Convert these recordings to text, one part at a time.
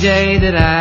day that I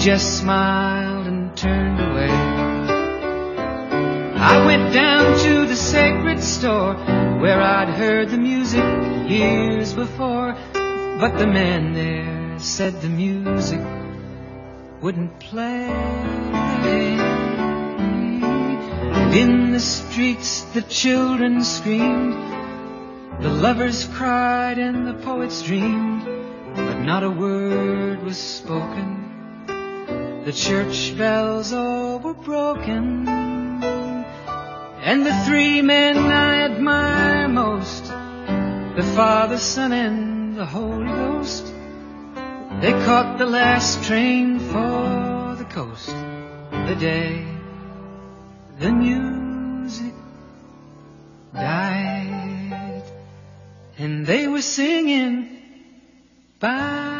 just smiled and turned away. I went down to the sacred store where I'd heard the music years before, but the man there said the music wouldn't play. And in the streets the children screamed, the lovers cried and the poets dreamed, but not a word was spoken. The church bells all were broken. And the three men I admire most, the Father, Son, and the Holy Ghost, they caught the last train for the coast the day the music died. And they were singing, Bye,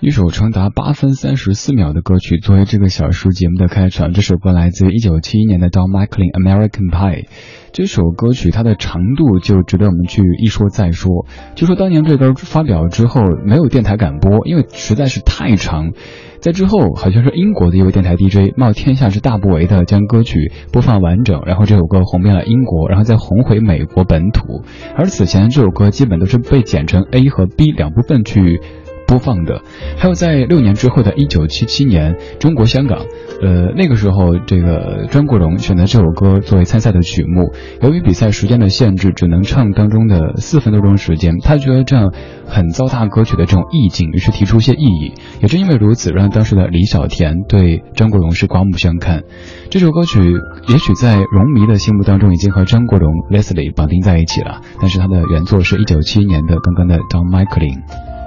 一首长达八分三十四秒的歌曲作为这个小时节目的开场，这首歌来自于一九七一年的 Don McLean American Pie。这首歌曲它的长度就值得我们去一说再说。就说当年这歌发表之后，没有电台敢播，因为实在是太长。在之后，好像是英国的一位电台 DJ 冒天下之大不韪的将歌曲播放完整，然后这首歌红遍了英国，然后再红回美国本土。而此前这首歌基本都是被剪成 A 和 B 两部分去。播放的，还有在六年之后的1977年，中国香港，呃，那个时候这个张国荣选择这首歌作为参赛的曲目，由于比赛时间的限制，只能唱当中的四分多钟时间，他觉得这样很糟蹋歌曲的这种意境，于是提出一些异议。也正因为如此，让当时的李小田对张国荣是刮目相看。这首歌曲也许在荣迷的心目当中已经和张国荣 Leslie 绑定在一起了，但是他的原作是一九七一年的刚刚的 Don McLean。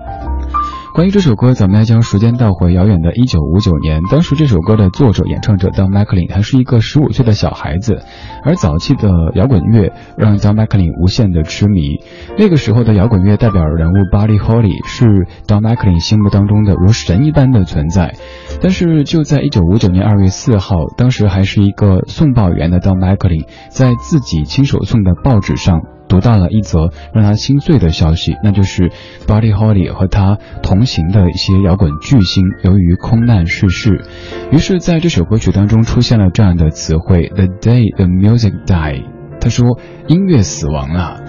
关于这首歌，咱们来将时间倒回遥远的1959年。当时这首歌的作者、演唱者 Don McLean 还是一个十五岁的小孩子，而早期的摇滚乐让 Don McLean 无限的痴迷。那个时候的摇滚乐代表人物 Buddy Holly 是 Don McLean 心目当中的如神一般的存在。但是就在1959年2月4号，当时还是一个送报员的 Don McLean 在自己亲手送的报纸上。读到了一则让他心碎的消息，那就是 Buddy Holly 和他同行的一些摇滚巨星由于空难逝世。于是，在这首歌曲当中出现了这样的词汇：The day the music die。他说音乐死亡了。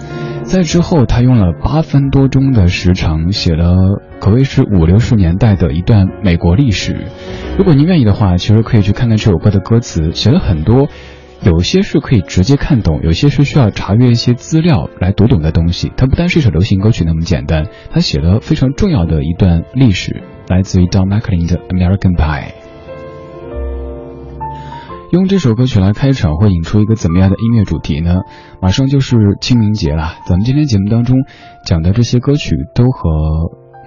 在之后，他用了八分多钟的时长，写了可谓是五六十年代的一段美国历史。如果您愿意的话，其实可以去看看这首歌的歌词，写了很多。有些是可以直接看懂，有些是需要查阅一些资料来读懂的东西。它不单是一首流行歌曲那么简单，它写了非常重要的一段历史，来自于 Don McLean 的《American Pie》。用这首歌曲来开场，会引出一个怎么样的音乐主题呢？马上就是清明节了，咱们今天节目当中讲的这些歌曲都和，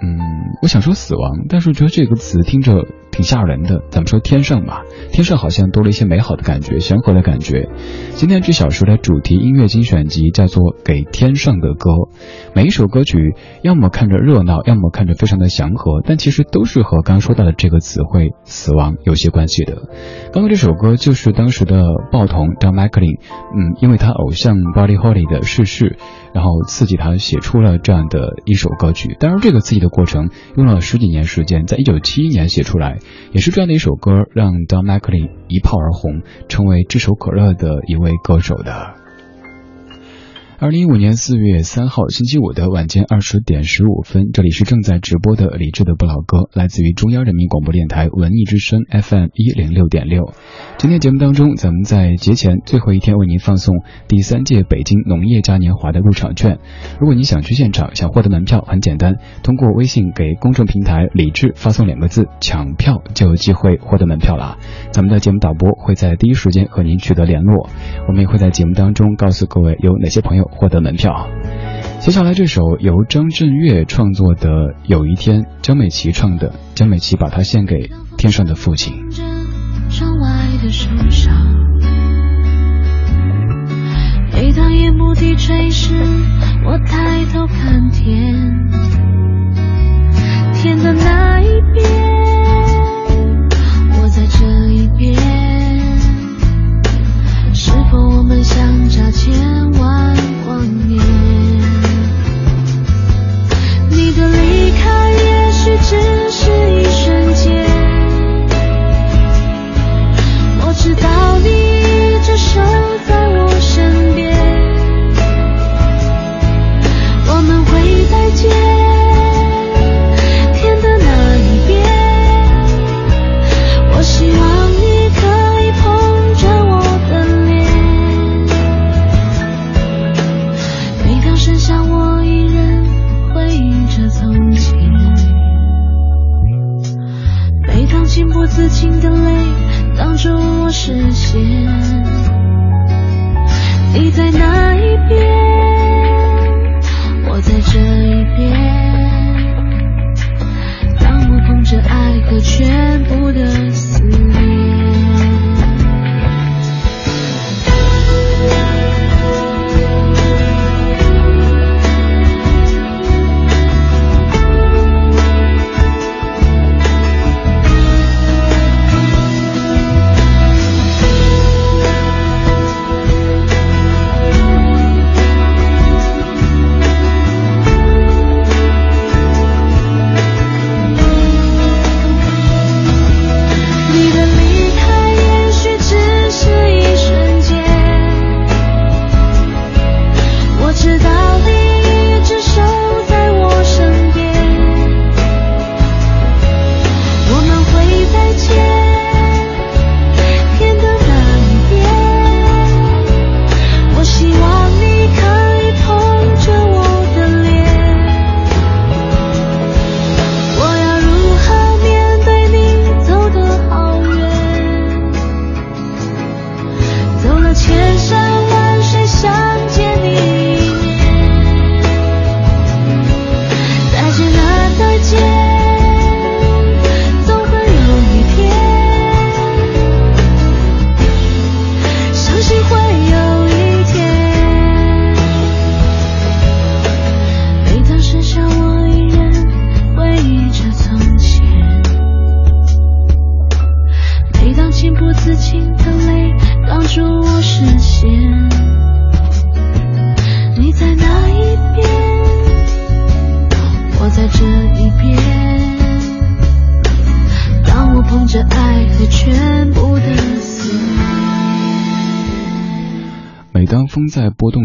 嗯，我想说死亡，但是觉得这个词听着。挺吓人的，咱们说天上吧，天上好像多了一些美好的感觉，祥和的感觉。今天这小时的主题音乐精选集叫做《给天上的歌》，每一首歌曲要么看着热闹，要么看着非常的祥和，但其实都是和刚说到的这个词汇“死亡”有些关系的。刚刚这首歌就是当时的报童 Don McLean，嗯，因为他偶像 Buddy Holly 的逝世，然后刺激他写出了这样的一首歌曲。当然，这个刺激的过程用了十几年时间，在一九七一年写出来。也是这样的一首歌，让 Don McLean 一炮而红，成为炙手可热的一位歌手的。二零一五年四月三号星期五的晚间二十点十五分，这里是正在直播的李志的不老歌，来自于中央人民广播电台文艺之声 FM 一零六点六。今天节目当中，咱们在节前最后一天为您放送第三届北京农业嘉年华的入场券。如果你想去现场，想获得门票，很简单，通过微信给公众平台李志发送两个字“抢票”，就有机会获得门票了。咱们的节目导播会在第一时间和您取得联络，我们也会在节目当中告诉各位有哪些朋友。获得门票。接下来这首由张震岳创作的《有一天》，江美琪唱的，江美琪把它献给天上的父亲。窗外的树梢，每当夜幕低垂时，我抬头看天，天的那一边，我在这一边，是否我们相差千万？年，你的离开也许只是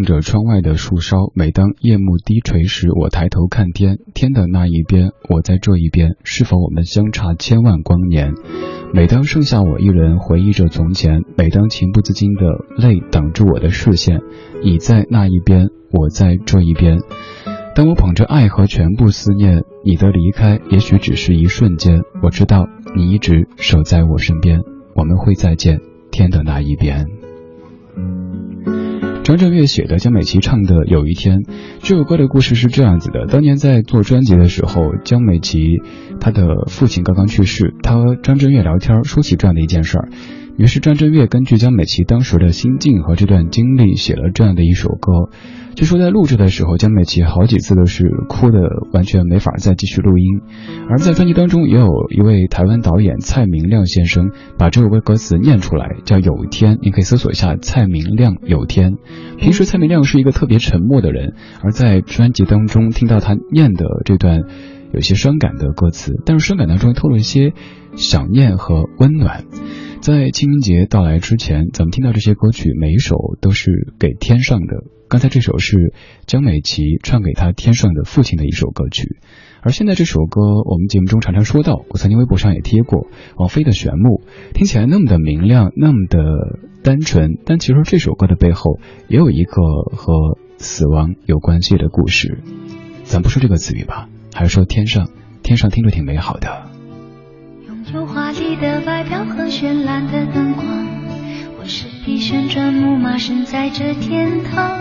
望着窗外的树梢，每当夜幕低垂时，我抬头看天，天的那一边，我在这一边，是否我们相差千万光年？每当剩下我一人回忆着从前，每当情不自禁的泪挡住我的视线，你在那一边，我在这一边。当我捧着爱和全部思念，你的离开也许只是一瞬间，我知道你一直守在我身边，我们会再见，天的那一边。张震岳写的，江美琪唱的《有一天》这首歌的故事是这样子的：当年在做专辑的时候，江美琪她的父亲刚刚去世，她和张震岳聊天，说起这样的一件事儿。于是张震岳根据江美琪当时的心境和这段经历，写了这样的一首歌。据说在录制的时候，江美琪好几次都是哭的，完全没法再继续录音。而在专辑当中，也有一位台湾导演蔡明亮先生把这首歌歌词念出来，叫《有一天》，你可以搜索一下蔡明亮《有天》。平时蔡明亮是一个特别沉默的人，而在专辑当中听到他念的这段有些伤感的歌词，但是伤感当中透露一些想念和温暖。在清明节到来之前，咱们听到这些歌曲，每一首都是给天上的。刚才这首是江美琪唱给她天上的父亲的一首歌曲，而现在这首歌，我们节目中常常说到，我曾经微博上也贴过王菲的《玄木》，听起来那么的明亮，那么的单纯，但其实这首歌的背后也有一个和死亡有关系的故事。咱不说这个词语吧，还是说天上，天上听着挺美好的。有华丽的外表和绚烂的灯光，我是匹旋转木马，身在这天堂，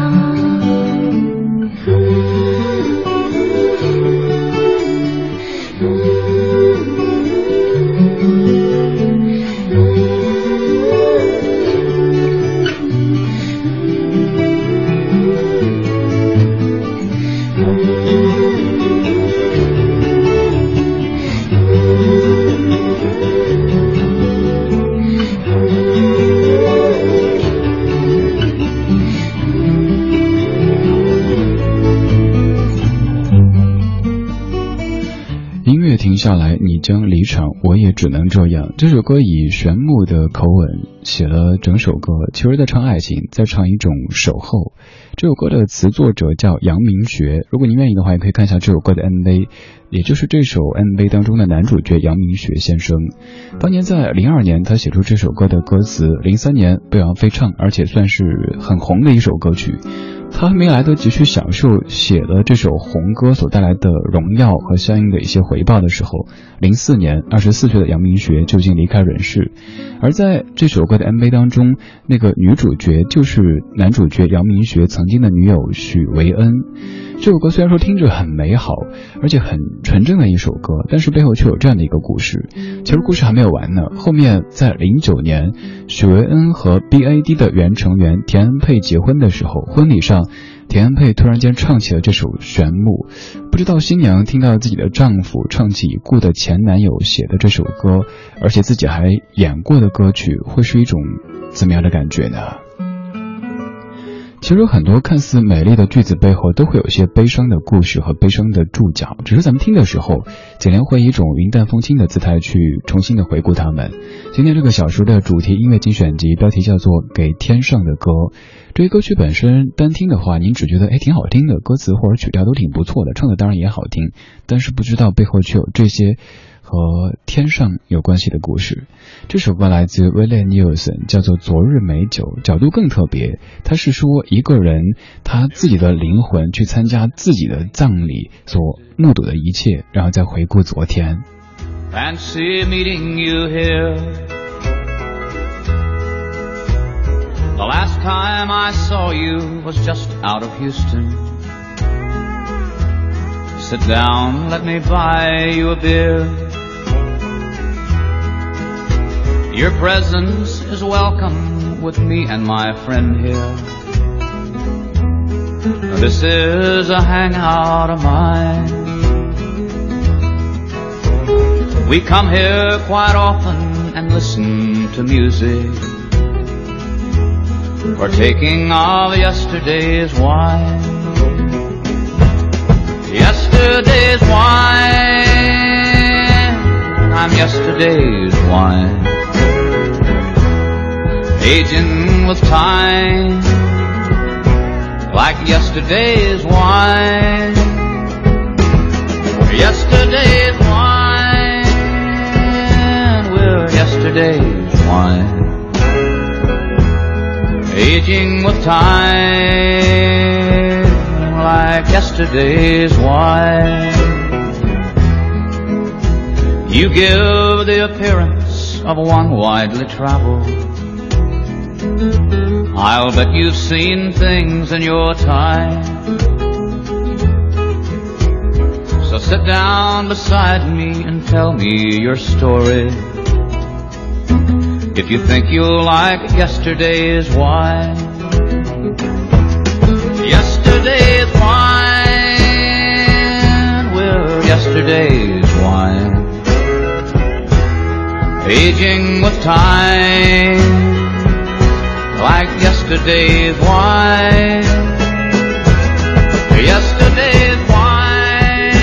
场，我也只能这样。这首歌以玄木的口吻写了整首歌，其实在唱爱情，在唱一种守候。这首歌的词作者叫杨明学，如果您愿意的话，也可以看一下这首歌的 MV，也就是这首 MV 当中的男主角杨明学先生。当年在零二年，他写出这首歌的歌词，零三年被王菲唱，而且算是很红的一首歌曲。他还没来得及去享受写了这首红歌所带来的荣耀和相应的一些回报的时候，零四年，二十四岁的杨明学就已经离开人世。而在这首歌的 MV 当中，那个女主角就是男主角杨明学曾经的女友许维恩。这首歌虽然说听着很美好，而且很纯正的一首歌，但是背后却有这样的一个故事。其实故事还没有完呢。后面在零九年，许维恩和 BAD 的原成员田恩佩结婚的时候，婚礼上。田恩佩突然间唱起了这首《玄木》，不知道新娘听到自己的丈夫唱起已故的前男友写的这首歌，而且自己还演过的歌曲，会是一种怎么样的感觉呢？其实很多看似美丽的句子背后，都会有一些悲伤的故事和悲伤的注脚。只是咱们听的时候，简莲会以一种云淡风轻的姿态去重新的回顾他们。今天这个小说的主题音乐精选集，标题叫做《给天上的歌》。这些歌曲本身单听的话，您只觉得哎挺好听的，歌词或者曲调都挺不错的，唱的当然也好听，但是不知道背后却有这些。和天上有关系的故事，这首歌来自威廉·尼尔森，叫做《昨日美酒》，角度更特别。他是说一个人他自己的灵魂去参加自己的葬礼所目睹的一切，然后再回顾昨天。Fancy meeting you here. The last time I saw you was just out of Houston. Sit down, let me buy you a beer. Your presence is welcome with me and my friend here. This is a hangout of mine. We come here quite often and listen to music. Partaking of yesterday's wine. Yesterday's wine. I'm yesterday's wine aging with time like yesterday's wine. Yesterday's wine, we're yesterday's wine. Aging with time like yesterday's wine. You give the appearance of one widely traveled I'll bet you've seen things in your time. So sit down beside me and tell me your story. If you think you'll like yesterday's wine. Yesterday's wine, we're yesterday's wine. Aging with time like yesterday's wine. Yesterday's wine,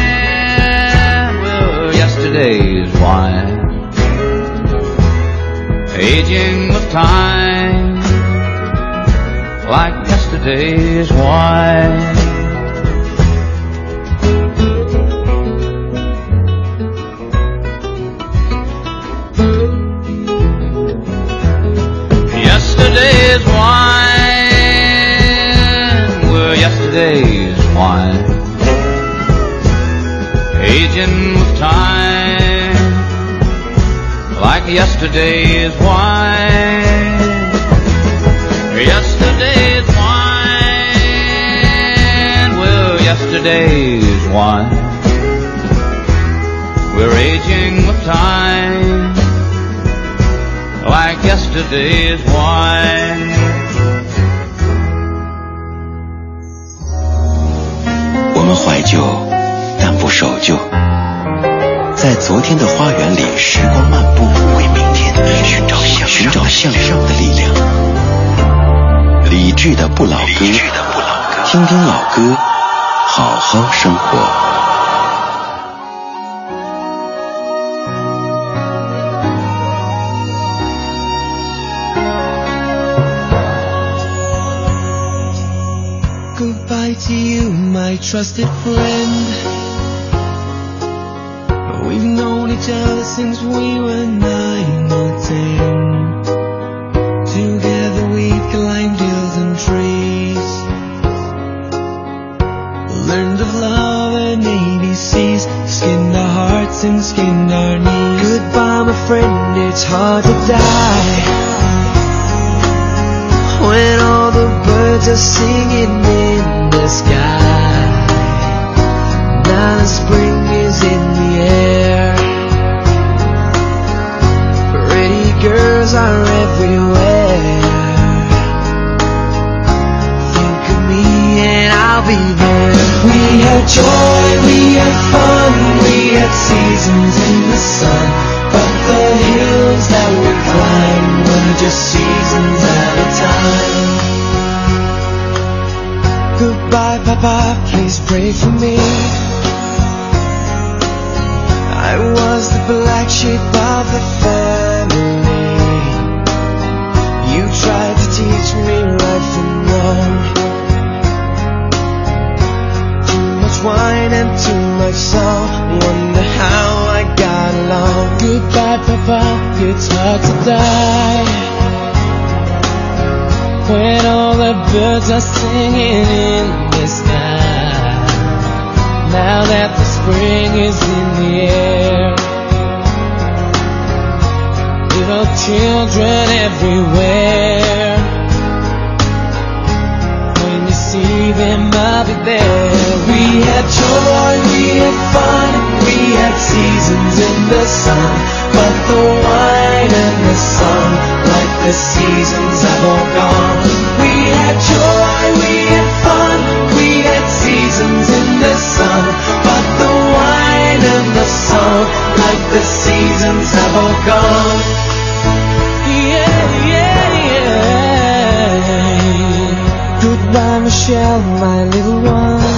well, yesterday's wine. Aging with time, like yesterday's wine. yesterday's wine. We're yesterday's wine. Aging with time. Yesterday's wine. Yesterday's wine. We're yesterday's wine. We're aging with time like yesterday's wine. 我们怀旧，但不守旧。在昨天的花园里，时光漫步，去的不老歌，听听老歌，好好生活。Singing it's hard to die. When all the birds are singing in the sky. Now that the spring is in the air. Little children everywhere. When you see them, I'll be there. We had joy, we had fun, we had seasons in the sun. But the wine and the sun, like the seasons have all gone. We had joy, we had fun, we had seasons in the sun. But the wine and the sun, like the seasons have all gone. Yeah, yeah, yeah. Goodbye, Michelle, my little one.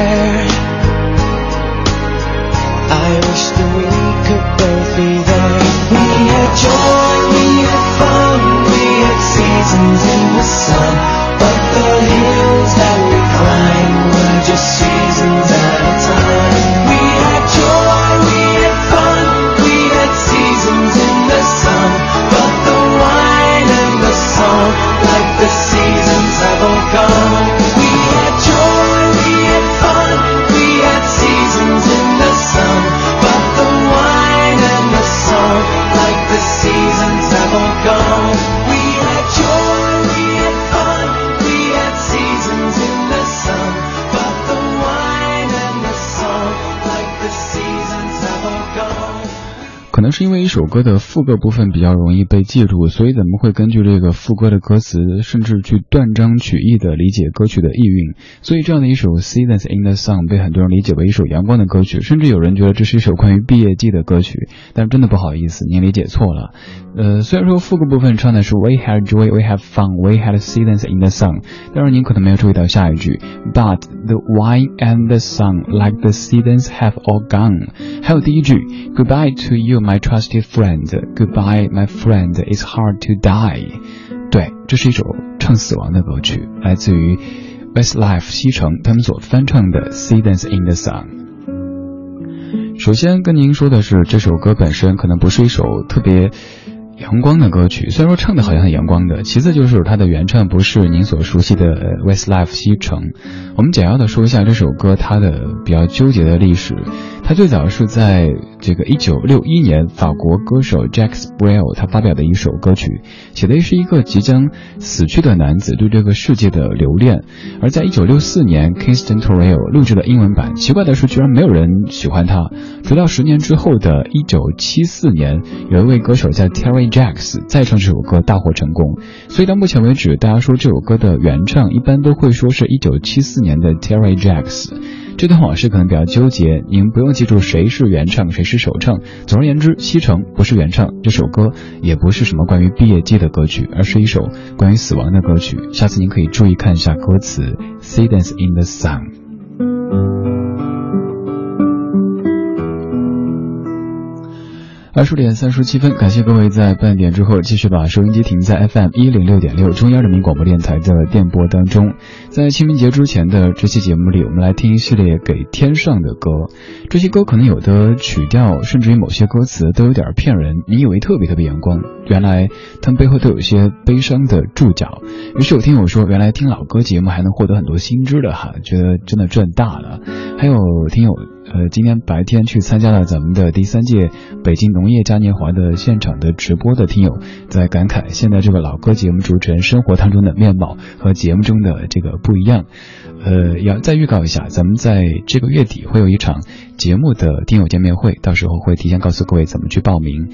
歌的副歌部分比较容易被记住，所以咱们会根据这个副歌的歌词，甚至去断章取义的理解歌曲的意蕴。所以这样的一首《Seasons in the Sun》被很多人理解为一首阳光的歌曲，甚至有人觉得这是一首关于毕业季的歌曲。但真的不好意思，您理解错了。呃，虽然说副歌部分唱的是 We had joy, we have fun, we had seasons in the sun，但是您可能没有注意到下一句，But the wine and the sun, like the seasons, have all gone。还有第一句，Goodbye to you, my trusted friend. Friend, Goodbye, my friend. It's hard to die。对，这是一首唱死亡的歌曲，来自于 Westlife 西城他们所翻唱的《Seasons in the Sun》。首先跟您说的是，这首歌本身可能不是一首特别阳光的歌曲，虽然说唱的好像很阳光的。其次就是它的原唱不是您所熟悉的 Westlife 西城。我们简要的说一下这首歌它的比较纠结的历史。它最早是在这个一九六一年，法国歌手 Jacques Brel 他发表的一首歌曲，写的是一个即将死去的男子对这个世界的留恋。而在一九六四年，Kingston Torrell 录制了英文版，奇怪的是居然没有人喜欢他。直到十年之后的1974年，有一位歌手叫 Terry Jacks 再唱这首歌大获成功。所以到目前为止，大家说这首歌的原唱一般都会说是1974年的 Terry Jacks。这段往事可能比较纠结，您不用记住谁是原唱，谁是首唱。总而言之，西城不是原唱，这首歌也不是什么关于毕业季的歌曲，而是一首关于死亡的歌曲。下次您可以注意看一下歌词，Seasons in the Sun。二十点三十七分，感谢各位在半点之后继续把收音机停在 FM 一零六点六中央人民广播电台的电波当中。在清明节之前的这期节目里，我们来听一系列给天上的歌。这些歌可能有的曲调，甚至于某些歌词都有点骗人，你以为特别特别阳光，原来他们背后都有一些悲伤的注脚。于是有听友说，原来听老歌节目还能获得很多新知的哈，觉得真的赚大了。还有听友。呃，今天白天去参加了咱们的第三届北京农业嘉年华的现场的直播的听友，在感慨现在这个老歌节目主持人生活当中的面貌和节目中的这个不一样。呃，要再预告一下，咱们在这个月底会有一场节目的听友见面会，到时候会提前告诉各位怎么去报名。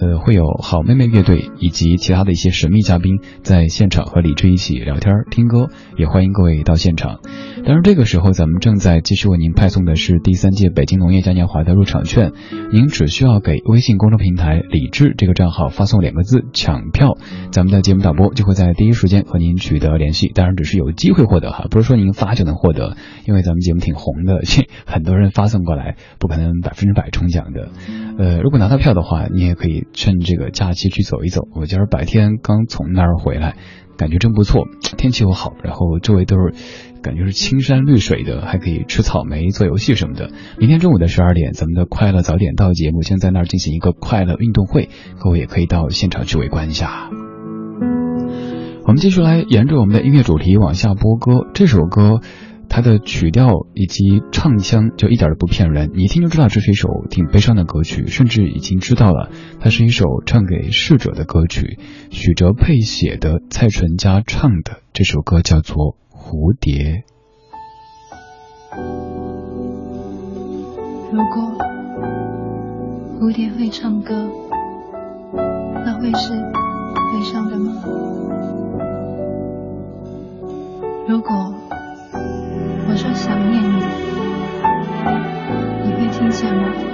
呃，会有好妹妹乐队以及其他的一些神秘嘉宾在现场和李志一起聊天听歌，也欢迎各位到现场。当然，这个时候咱们正在继续为您派送的是第三届北京农业嘉年华的入场券，您只需要给微信公众平台“李志”这个账号发送两个字“抢票”，咱们的节目导播就会在第一时间和您取得联系。当然，只是有机会获得哈，不是说您发就能获得，因为咱们节目挺红的，很多人发送过来，不可能百分之百中奖的。呃，如果拿到票的话，你也可以。趁这个假期去走一走。我今儿白天刚从那儿回来，感觉真不错，天气又好，然后周围都是感觉是青山绿水的，还可以吃草莓、做游戏什么的。明天中午的十二点，咱们的快乐早点到节目将在那儿进行一个快乐运动会，各位也可以到现场去围观一下。我们继续来沿着我们的音乐主题往下播歌，这首歌。它的曲调以及唱腔就一点都不骗人，你一听就知道这是一首挺悲伤的歌曲，甚至已经知道了它是一首唱给逝者的歌曲。许哲佩写的，蔡淳佳唱的，这首歌叫做《蝴蝶》。如果蝴蝶会唱歌，那会是悲伤的吗？如果想念你，你会听见吗？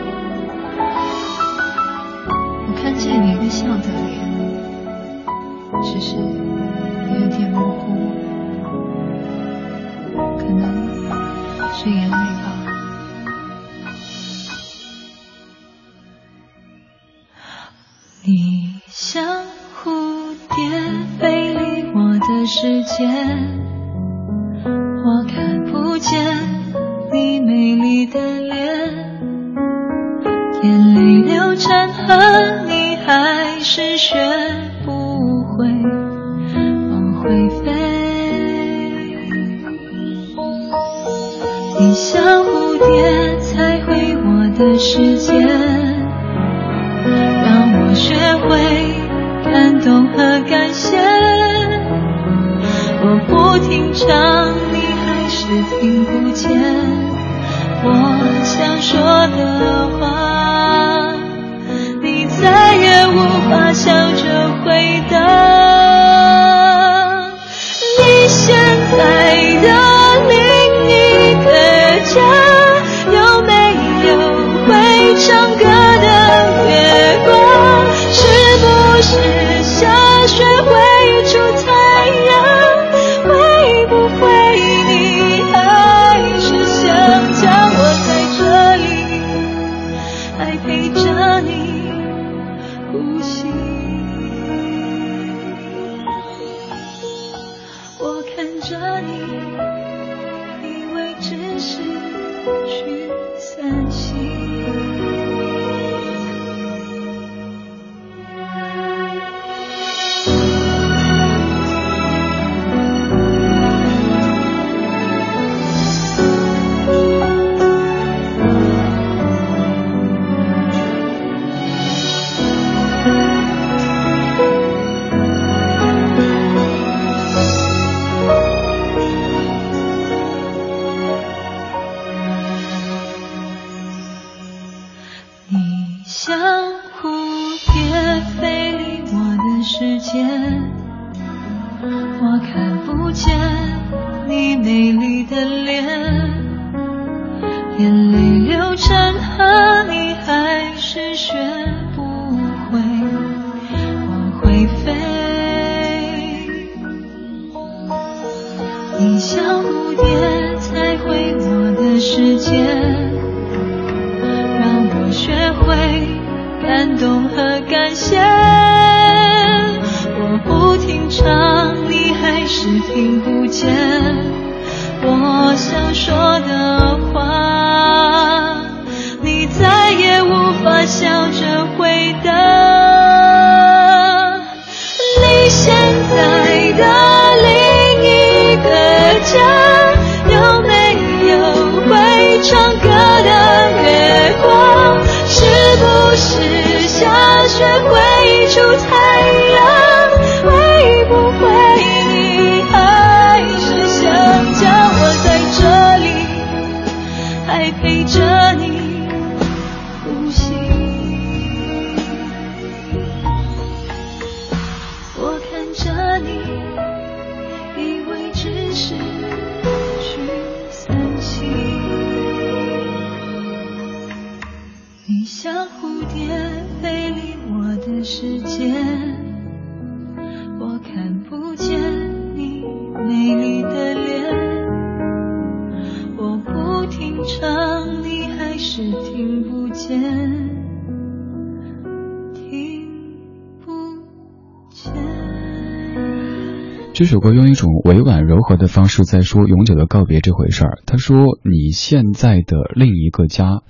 这首歌用一种委婉柔和的方式在说永久的告别这回事儿。他说：“你现在的另一个家。”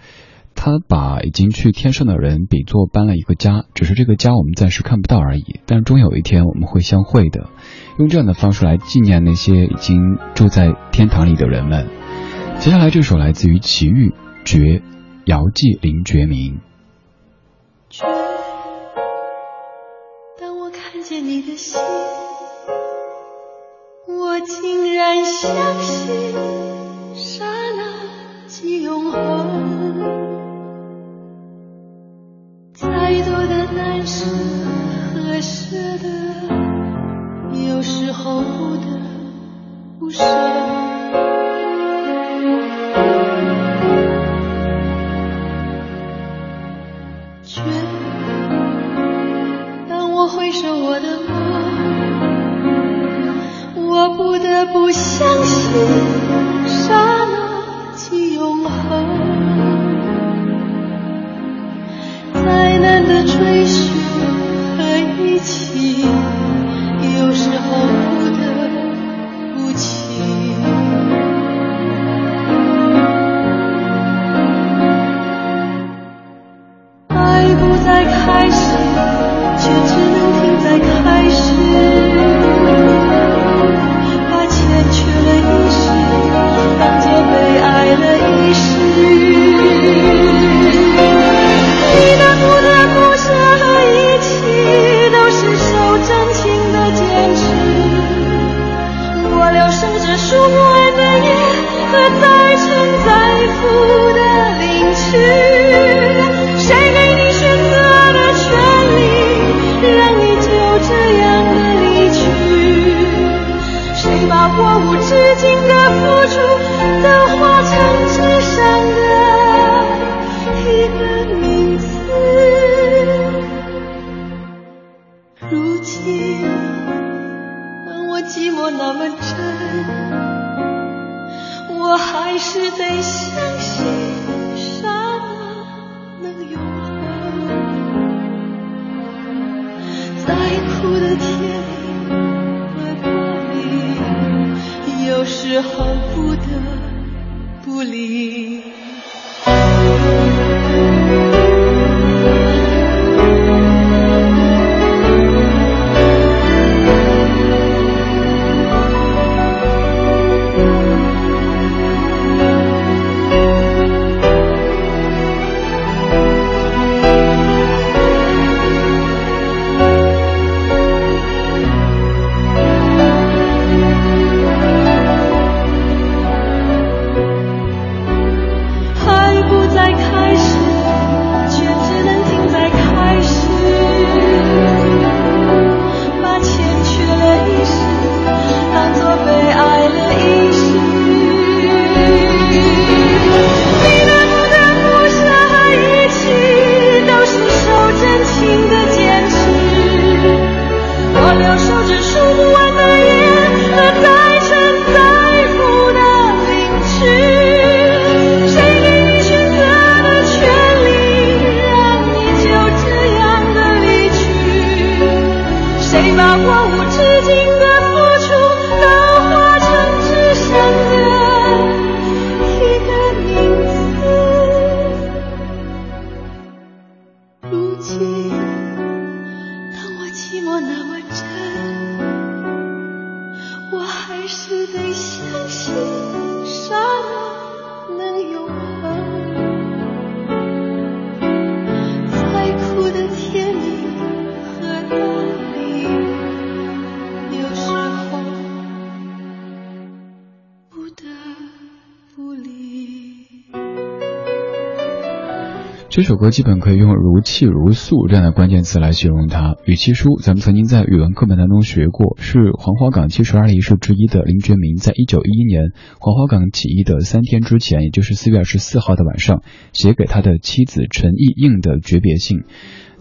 他把已经去天上的人比作搬了一个家，只是这个家我们暂时看不到而已。但终有一天我们会相会的。用这样的方式来纪念那些已经住在天堂里的人们。接下来这首来自于齐豫《绝》，姚继林觉民。绝，当我看见你的心，竟然相信刹那即永恒。再多的难舍和舍得，有时候不得不舍。把我无止境的付出都化成纸上的一个名字？如今，当我寂寞那么真，我还是得相信刹那能永恒。再苦的甜有时候不得不离。这首歌基本可以用如泣如诉这样的关键词来形容它。与其书，咱们曾经在语文课本当中学过，是黄花岗七十二烈士之一的林觉民，在一九一一年黄花岗起义的三天之前，也就是四月二十四号的晚上，写给他的妻子陈意应的诀别信。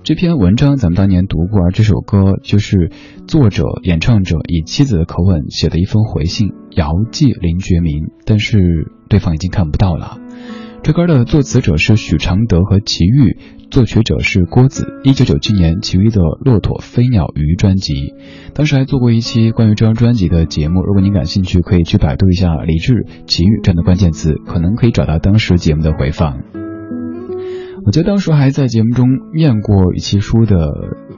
这篇文章咱们当年读过，而这首歌就是作者、演唱者以妻子的口吻写的一封回信，遥寄林觉民，但是对方已经看不到了。这歌的作词者是许常德和齐豫，作曲者是郭子。一九九七年，齐豫的《骆驼飞鸟鱼》专辑，当时还做过一期关于这张专辑的节目。如果您感兴趣，可以去百度一下李志、齐豫这样的关键词，可能可以找到当时节目的回放。我记得当时还在节目中念过一期书的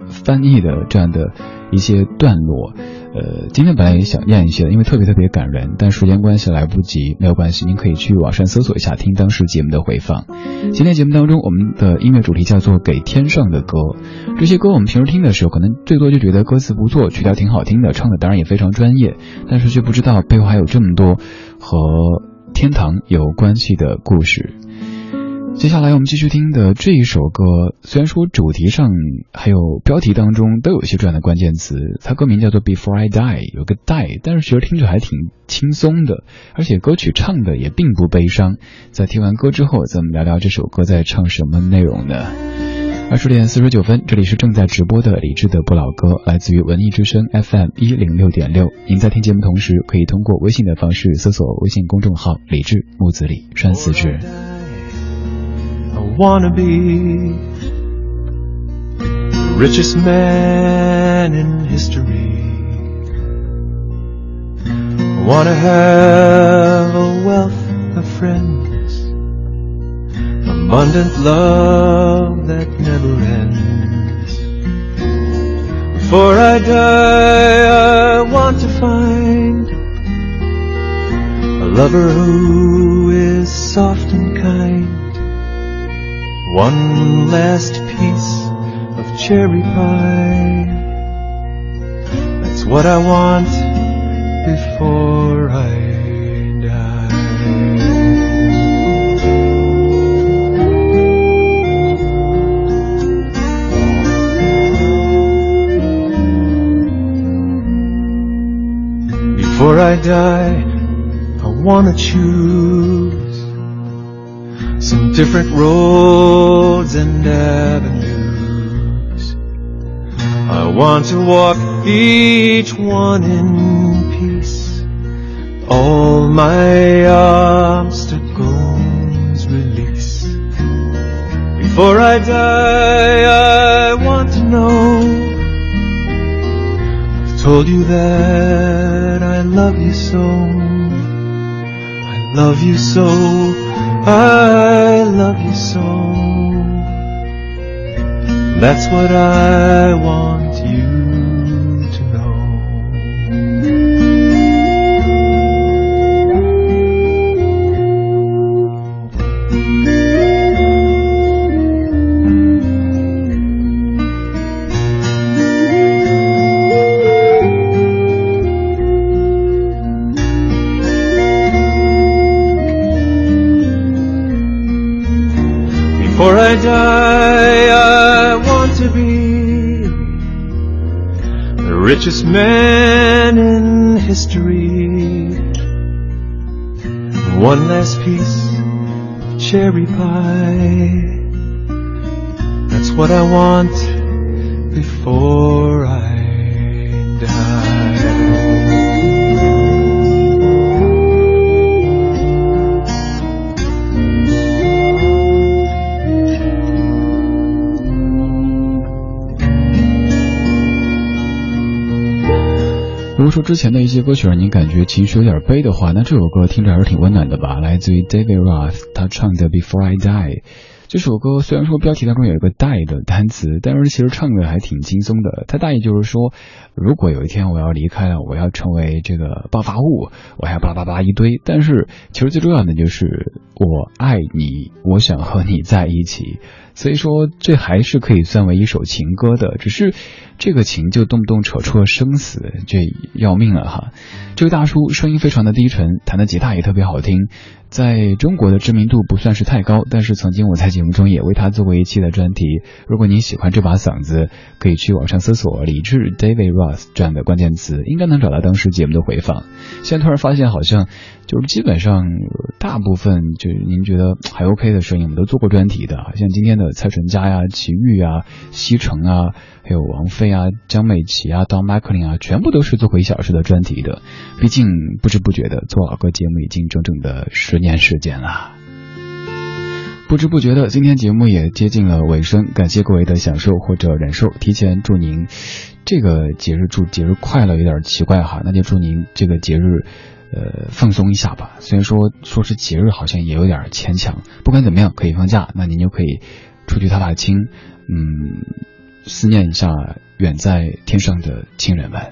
翻译的这样的一些段落，呃，今天本来也想念一些的，因为特别特别感人，但时间关系来不及，没有关系，您可以去网上搜索一下听当时节目的回放。今天节目当中，我们的音乐主题叫做《给天上的歌》，这些歌我们平时听的时候，可能最多就觉得歌词不错，曲调挺好听的，唱的当然也非常专业，但是却不知道背后还有这么多和天堂有关系的故事。接下来我们继续听的这一首歌，虽然说主题上还有标题当中都有一些这样的关键词，它歌名叫做 Before I Die，有个 die，但是其实听着还挺轻松的，而且歌曲唱的也并不悲伤。在听完歌之后，咱们聊聊这首歌在唱什么内容呢？二十点四十九分，这里是正在直播的李志的不老歌，来自于文艺之声 FM 一零六点六。您在听节目同时，可以通过微信的方式搜索微信公众号“李志木子李山四志”。I wanna be the richest man in history. I wanna have a wealth of friends, abundant love that never ends. Before I die, I want to find a lover who is soft and kind. One last piece of cherry pie. That's what I want before I die. Before I die, I wanna choose some different roads and avenues. I want to walk each one in peace. All my obstacles release. Before I die, I want to know. I've told you that I love you so. I love you so. I love you so. That's what I want richest man in history. One last piece of cherry pie. That's what I want before I die. 说之前的一些歌曲让您感觉情绪有点悲的话，那这首歌听着还是挺温暖的吧？来自于 David Roth，他唱的《Before I Die》。这首歌虽然说标题当中有一个 die 的单词，但是其实唱的还挺轻松的。它大意就是说，如果有一天我要离开了，我要成为这个爆发物，我还要巴拉巴拉一堆。但是其实最重要的就是我爱你，我想和你在一起。所以说，这还是可以算为一首情歌的，只是这个情就动不动扯出了生死，这要命了哈！这位大叔声音非常的低沉，弹的吉他也特别好听，在中国的知名度不算是太高，但是曾经我在节目中也为他做过一期的专题。如果您喜欢这把嗓子，可以去网上搜索李志 David Ross 这样的关键词，应该能找到当时节目的回放。现在突然发现，好像就是基本上大部分就是您觉得还 OK 的声音，我们都做过专题的，像今天的蔡淳佳呀、齐豫啊、西城啊，还有王菲啊、江美琪啊、Don McLean 啊，全部都是做过一小时的专题的。毕竟不知不觉的做老歌节目已经整整的十年时间了。不知不觉的，今天节目也接近了尾声，感谢各位的享受或者忍受。提前祝您这个节日祝节日快乐，有点奇怪哈，那就祝您这个节日呃放松一下吧。虽然说说是节日，好像也有点牵强。不管怎么样，可以放假，那您就可以出去踏踏青，嗯，思念一下远在天上的亲人们。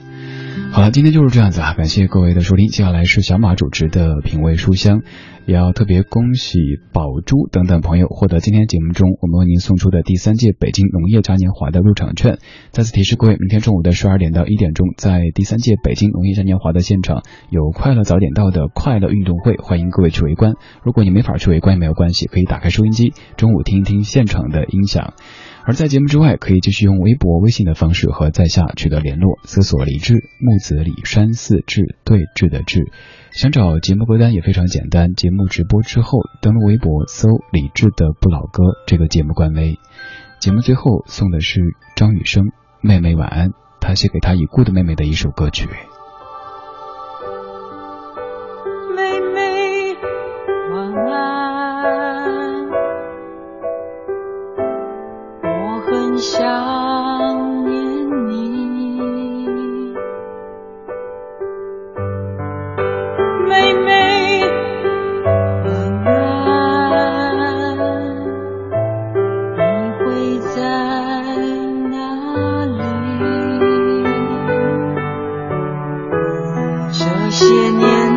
好了，今天就是这样子啊！感谢各位的收听，接下来是小马主持的品味书香，也要特别恭喜宝珠等等朋友获得今天节目中我们为您送出的第三届北京农业嘉年华的入场券。再次提示各位，明天中午的十二点到一点钟，在第三届北京农业嘉年华的现场有快乐早点到的快乐运动会，欢迎各位去围观。如果你没法去围观也没有关系，可以打开收音机，中午听一听现场的音响。而在节目之外，可以继续用微博、微信的方式和在下取得联络，搜索“李志木子李山寺志对峙的志”。想找节目歌单也非常简单，节目直播之后登录微博搜“李志的不老歌”这个节目官微。节目最后送的是张雨生《妹妹晚安》，他写给他已故的妹妹的一首歌曲。些年。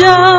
show.